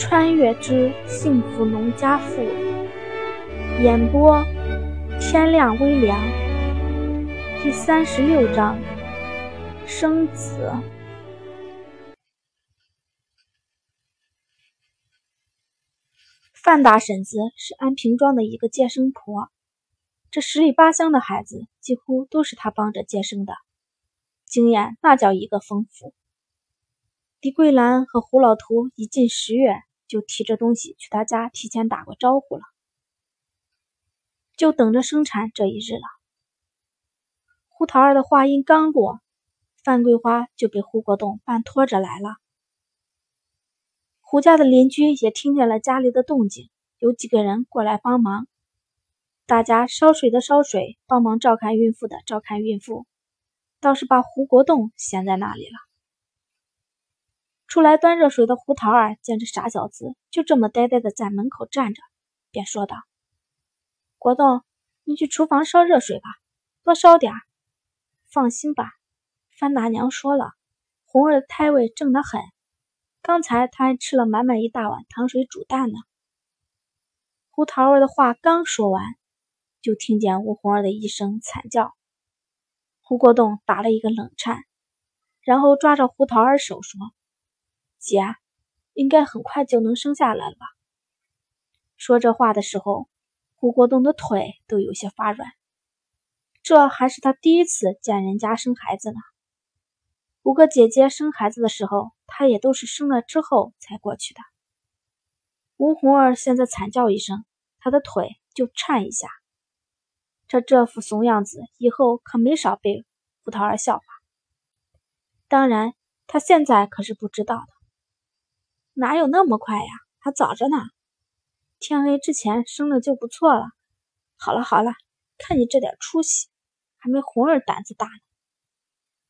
穿越之幸福农家妇，演播天亮微凉，第三十六章生子。范大婶子是安平庄的一个接生婆，这十里八乡的孩子几乎都是她帮着接生的，经验那叫一个丰富。李桂兰和胡老图一进十月，就提着东西去他家提前打过招呼了，就等着生产这一日了。胡桃儿的话音刚落，范桂花就被胡国栋半拖着来了。胡家的邻居也听见了家里的动静，有几个人过来帮忙。大家烧水的烧水，帮忙照看孕妇的照看孕妇，倒是把胡国栋闲在那里了。出来端热水的胡桃儿见这傻小子就这么呆呆的在门口站着，便说道：“国栋，你去厨房烧热水吧，多烧点儿。放心吧，范大娘说了，红儿的胎位正得很，刚才她还吃了满满一大碗糖水煮蛋呢。”胡桃儿的话刚说完，就听见吴红儿的一声惨叫。胡国栋打了一个冷颤，然后抓着胡桃儿手说。姐，应该很快就能生下来了吧？说这话的时候，胡国栋的腿都有些发软。这还是他第一次见人家生孩子呢。五个姐姐生孩子的时候，他也都是生了之后才过去的。吴红儿现在惨叫一声，他的腿就颤一下。这这副怂样子，以后可没少被胡桃儿笑话。当然，他现在可是不知道的。哪有那么快呀？还早着呢。天黑之前生了就不错了。好了好了，看你这点出息，还没红儿胆子大呢。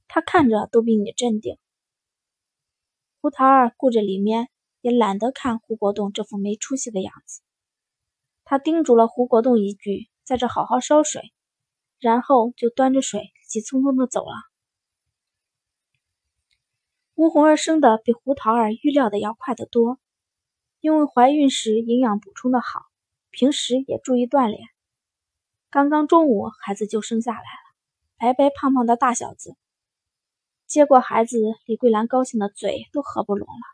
他看着都比你镇定。胡桃儿顾着里面，也懒得看胡国栋这副没出息的样子。他叮嘱了胡国栋一句，在这好好烧水，然后就端着水急匆匆的走了。吴红儿生的比胡桃儿预料的要快得多，因为怀孕时营养补充的好，平时也注意锻炼。刚刚中午，孩子就生下来了，白白胖胖的大小子。接过孩子，李桂兰高兴的嘴都合不拢了，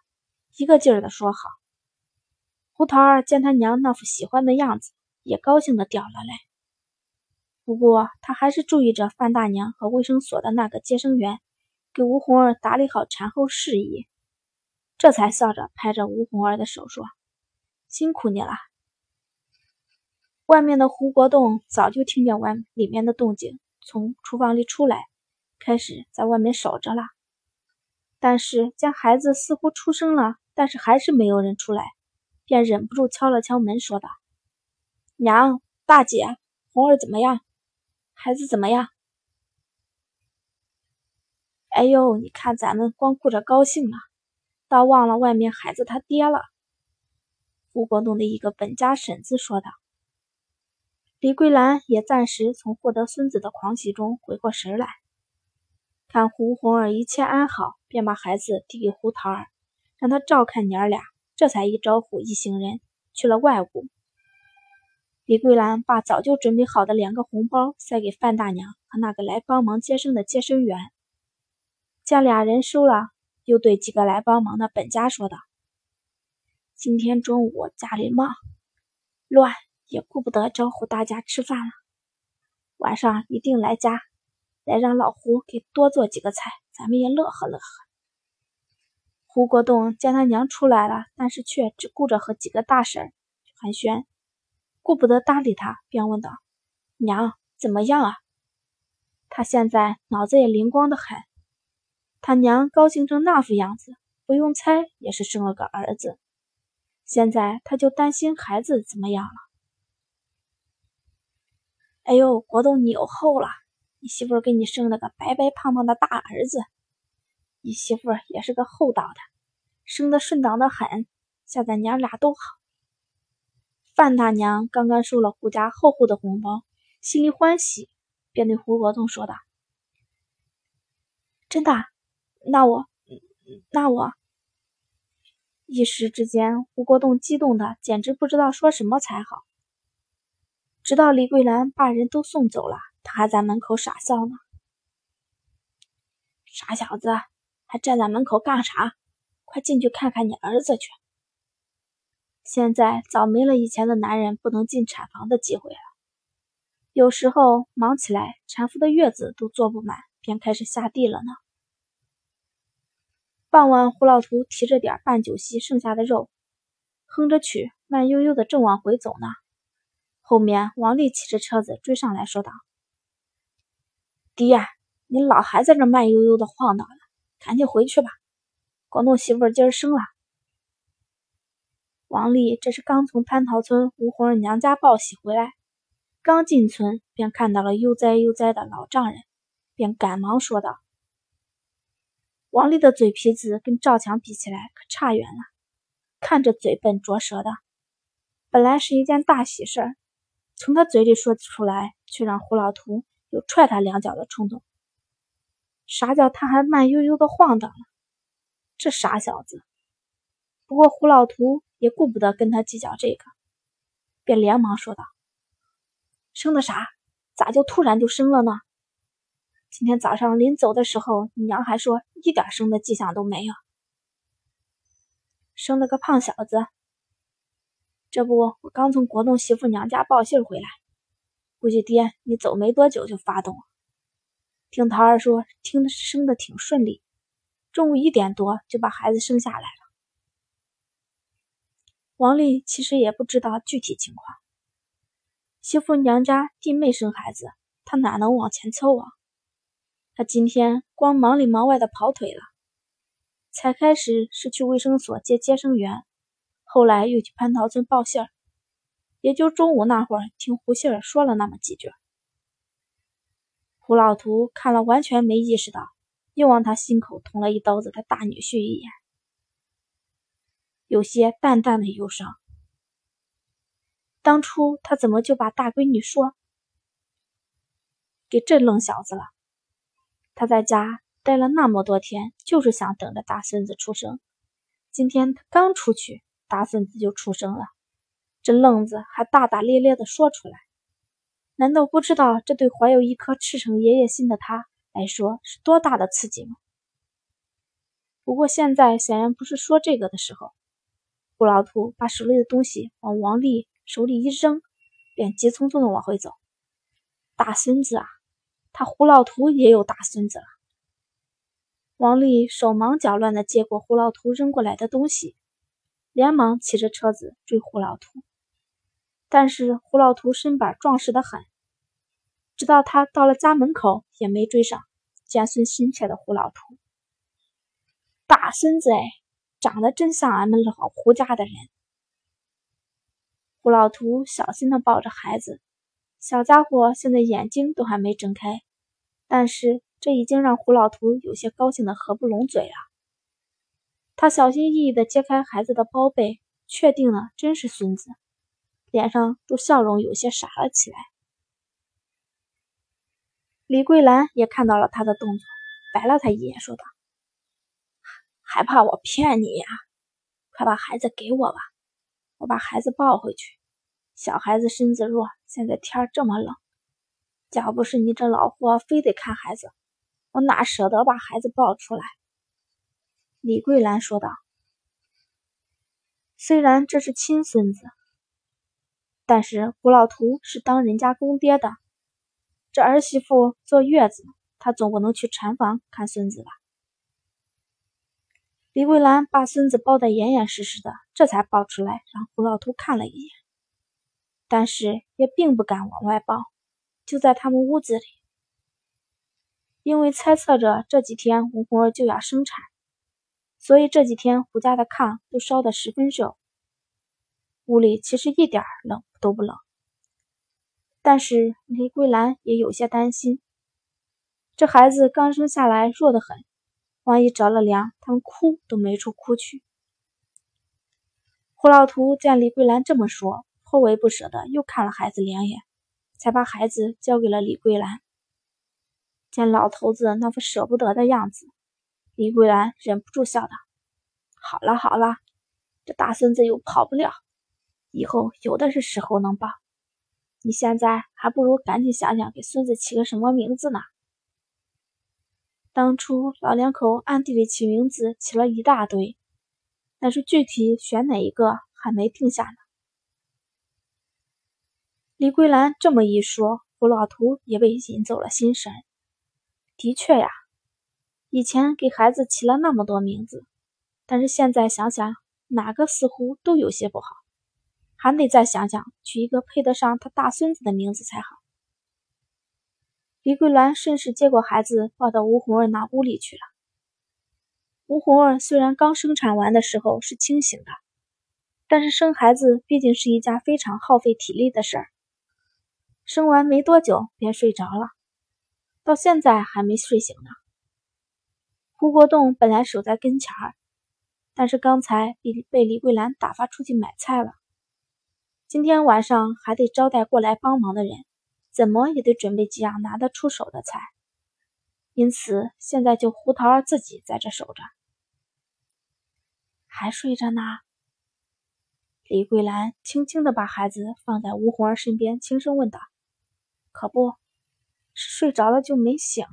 一个劲儿的说好。胡桃儿见他娘那副喜欢的样子，也高兴的掉了泪。不过他还是注意着范大娘和卫生所的那个接生员。给吴红儿打理好产后事宜，这才笑着拍着吴红儿的手说：“辛苦你了。”外面的胡国栋早就听见外里面的动静，从厨房里出来，开始在外面守着了。但是见孩子似乎出生了，但是还是没有人出来，便忍不住敲了敲门，说道：“娘，大姐，红儿怎么样？孩子怎么样？”哎呦，你看咱们光顾着高兴了，倒忘了外面孩子他爹了。胡国栋的一个本家婶子说道。李桂兰也暂时从获得孙子的狂喜中回过神来，看胡红儿一切安好，便把孩子递给胡桃儿，让他照看娘儿俩，这才一招呼一行人去了外屋。李桂兰把早就准备好的两个红包塞给范大娘和那个来帮忙接生的接生员。将俩人收了，又对几个来帮忙的本家说道：“今天中午家里忙乱，也顾不得招呼大家吃饭了。晚上一定来家，来让老胡给多做几个菜，咱们也乐呵乐呵。”胡国栋见他娘出来了，但是却只顾着和几个大婶寒暄，顾不得搭理他，便问道：“娘怎么样啊？”他现在脑子也灵光的很。他娘高兴成那副样子，不用猜也是生了个儿子。现在他就担心孩子怎么样了。哎呦，国栋你有后了，你媳妇给你生了个白白胖胖的大儿子。你媳妇也是个厚道的，生的顺当的很，现在娘俩都好。范大娘刚刚收了胡家厚厚的红包，心里欢喜，便对胡国栋说道：“真的。”那我，那我，一时之间，吴国栋激动的简直不知道说什么才好。直到李桂兰把人都送走了，他还在门口傻笑呢。傻小子，还站在门口干啥？快进去看看你儿子去。现在早没了以前的男人不能进产房的机会了。有时候忙起来，产妇的月子都坐不满，便开始下地了呢。傍晚，胡老图提着点办酒席剩下的肉，哼着曲，慢悠悠的正往回走呢。后面，王丽骑着车子追上来说道：“爹，你老还在这慢悠悠的晃荡呢，赶紧回去吧。广东媳妇今儿生了。”王丽这是刚从蟠桃村吴红儿娘家报喜回来，刚进村便看到了悠哉悠哉的老丈人，便赶忙说道：“王丽的嘴皮子跟赵强比起来可差远了，看着嘴笨拙舌的，本来是一件大喜事儿。”从他嘴里说出来，却让胡老图有踹他两脚的冲动。啥叫他还慢悠悠的晃荡了？这傻小子！不过胡老图也顾不得跟他计较这个，便连忙说道：“生的啥？咋就突然就生了呢？今天早上临走的时候，你娘还说一点生的迹象都没有，生了个胖小子。”这不，我刚从国栋媳妇娘家报信回来，估计爹你走没多久就发动了。听桃儿说，听生的挺顺利，中午一点多就把孩子生下来了。王丽其实也不知道具体情况，媳妇娘家弟妹生孩子，她哪能往前凑啊？他今天光忙里忙外的跑腿了，才开始是去卫生所接接生员。后来又去蟠桃村报信儿，也就中午那会儿听胡杏儿说了那么几句。胡老图看了完全没意识到，又往他心口捅了一刀子的大女婿一眼，有些淡淡的忧伤。当初他怎么就把大闺女说给这愣小子了？他在家待了那么多天，就是想等着大孙子出生。今天他刚出去。大孙子就出生了，这愣子还大大咧咧的说出来，难道不知道这对怀有一颗赤诚爷爷心的他来说是多大的刺激吗？不过现在显然不是说这个的时候。胡老图把手里的东西往王丽手里一扔，便急匆匆的往回走。大孙子啊，他胡老图也有大孙子了。王丽手忙脚乱的接过胡老图扔过来的东西。连忙骑着车子追胡老图，但是胡老图身板壮实的很，直到他到了家门口也没追上。见孙心切的胡老图，大孙子哎，长得真像俺们老胡家的人。胡老图小心的抱着孩子，小家伙现在眼睛都还没睁开，但是这已经让胡老图有些高兴的合不拢嘴了。他小心翼翼地揭开孩子的包被，确定了真是孙子，脸上都笑容有些傻了起来。李桂兰也看到了他的动作，白了他一眼，说道：“还怕我骗你呀？快把孩子给我吧，我把孩子抱回去。小孩子身子弱，现在天这么冷，要不是你这老货非得看孩子，我哪舍得把孩子抱出来。”李桂兰说道：“虽然这是亲孙子，但是胡老图是当人家公爹的，这儿媳妇坐月子，他总不能去产房看孙子吧？”李桂兰把孙子抱得严严实实的，这才抱出来让胡老图看了一眼，但是也并不敢往外抱，就在他们屋子里，因为猜测着这几天吴红儿就要生产。所以这几天胡家的炕都烧得十分热，屋里其实一点冷都不冷。但是李桂兰也有些担心，这孩子刚生下来弱得很，万一着了凉，他们哭都没处哭去。胡老图见李桂兰这么说，颇为不舍得，又看了孩子两眼，才把孩子交给了李桂兰。见老头子那副舍不得的样子。李桂兰忍不住笑道：“好了好了，这大孙子又跑不了，以后有的是时候能抱。你现在还不如赶紧想想给孙子起个什么名字呢。当初老两口暗地里起名字起了一大堆，但是具体选哪一个还没定下呢。李桂兰这么一说，胡老图也被引走了心神。的确呀，以前给孩子起了那么多名字，但是现在想想，哪个似乎都有些不好，还得再想想取一个配得上他大孙子的名字才好。李桂兰顺势接过孩子，抱到吴红儿那屋里去了。吴红儿虽然刚生产完的时候是清醒的，但是生孩子毕竟是一件非常耗费体力的事儿。生完没多久便睡着了，到现在还没睡醒呢。胡国栋本来守在跟前儿，但是刚才被被李桂兰打发出去买菜了，今天晚上还得招待过来帮忙的人。怎么也得准备几样拿得出手的菜，因此现在就胡桃儿自己在这守着。还睡着呢。李桂兰轻轻的把孩子放在吴红儿身边，轻声问道：“可不是睡着了就没醒，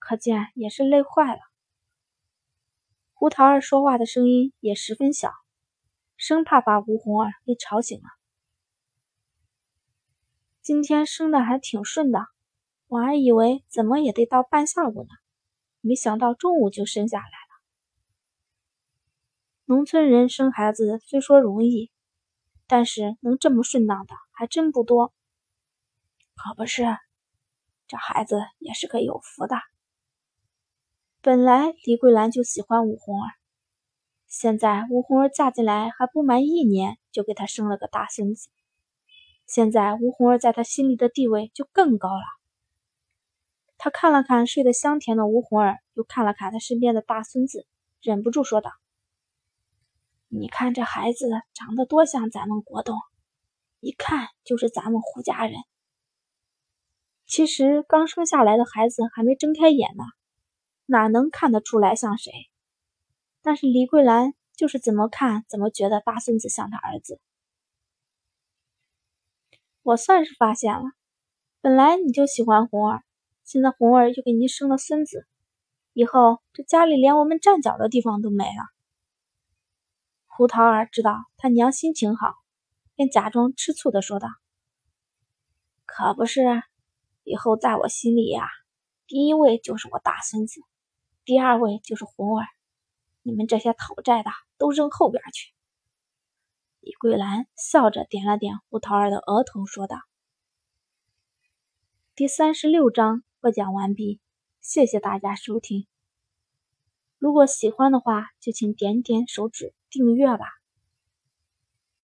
可见也是累坏了。”胡桃儿说话的声音也十分小，生怕把吴红儿给吵醒了。今天生的还挺顺的，我还以为怎么也得到半下午呢，没想到中午就生下来了。农村人生孩子虽说容易，但是能这么顺当的还真不多。可不是，这孩子也是个有福的。本来李桂兰就喜欢吴红儿，现在吴红儿嫁进来还不满一年，就给他生了个大孙子。现在吴红儿在他心里的地位就更高了。他看了看睡得香甜的吴红儿，又看了看他身边的大孙子，忍不住说道：“你看这孩子长得多像咱们国栋，一看就是咱们胡家人。其实刚生下来的孩子还没睁开眼呢，哪能看得出来像谁？但是李桂兰就是怎么看怎么觉得大孙子像他儿子。”我算是发现了，本来你就喜欢红儿，现在红儿又给您生了孙子，以后这家里连我们站脚的地方都没了。胡桃儿知道他娘心情好，便假装吃醋的说道：“可不是，以后在我心里呀，第一位就是我大孙子，第二位就是红儿，你们这些讨债的都扔后边去。”李桂兰笑着点了点胡桃儿的额头，说道：“第三十六章播讲完毕，谢谢大家收听。如果喜欢的话，就请点点手指订阅吧。”